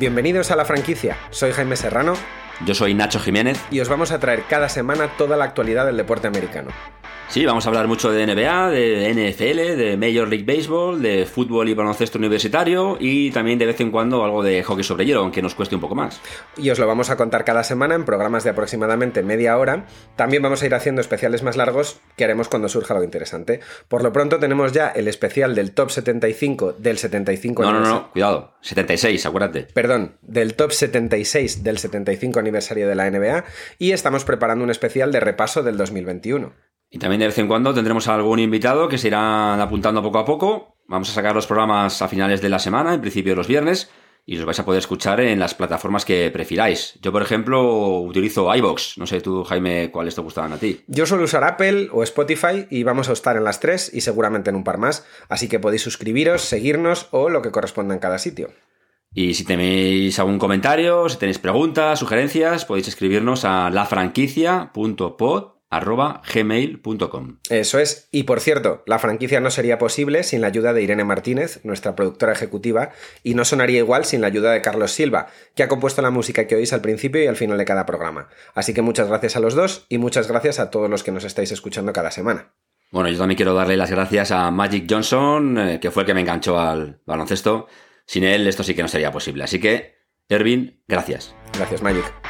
Bienvenidos a la franquicia, soy Jaime Serrano. Yo soy Nacho Jiménez. Y os vamos a traer cada semana toda la actualidad del deporte americano. Sí, vamos a hablar mucho de NBA, de NFL, de Major League Baseball, de fútbol y baloncesto universitario y también de vez en cuando algo de hockey sobre hielo, aunque nos cueste un poco más. Y os lo vamos a contar cada semana en programas de aproximadamente media hora. También vamos a ir haciendo especiales más largos que haremos cuando surja algo interesante. Por lo pronto tenemos ya el especial del top 75 del 75 No, no, no, cuidado, 76, acuérdate. Perdón, del top 76 del 75 aniversario de la NBA y estamos preparando un especial de repaso del 2021. Y también de vez en cuando tendremos algún invitado que se irán apuntando poco a poco. Vamos a sacar los programas a finales de la semana, en principio los viernes, y los vais a poder escuchar en las plataformas que prefiráis. Yo, por ejemplo, utilizo iBox. No sé tú, Jaime, cuáles te gustaban a ti. Yo suelo usar Apple o Spotify y vamos a estar en las tres y seguramente en un par más. Así que podéis suscribiros, seguirnos o lo que corresponda en cada sitio. Y si tenéis algún comentario, si tenéis preguntas, sugerencias, podéis escribirnos a lafranquicia.pod arroba gmail.com. Eso es. Y por cierto, la franquicia no sería posible sin la ayuda de Irene Martínez, nuestra productora ejecutiva, y no sonaría igual sin la ayuda de Carlos Silva, que ha compuesto la música que oís al principio y al final de cada programa. Así que muchas gracias a los dos y muchas gracias a todos los que nos estáis escuchando cada semana. Bueno, yo también quiero darle las gracias a Magic Johnson, eh, que fue el que me enganchó al baloncesto. Sin él esto sí que no sería posible. Así que, Ervin, gracias. Gracias, Magic.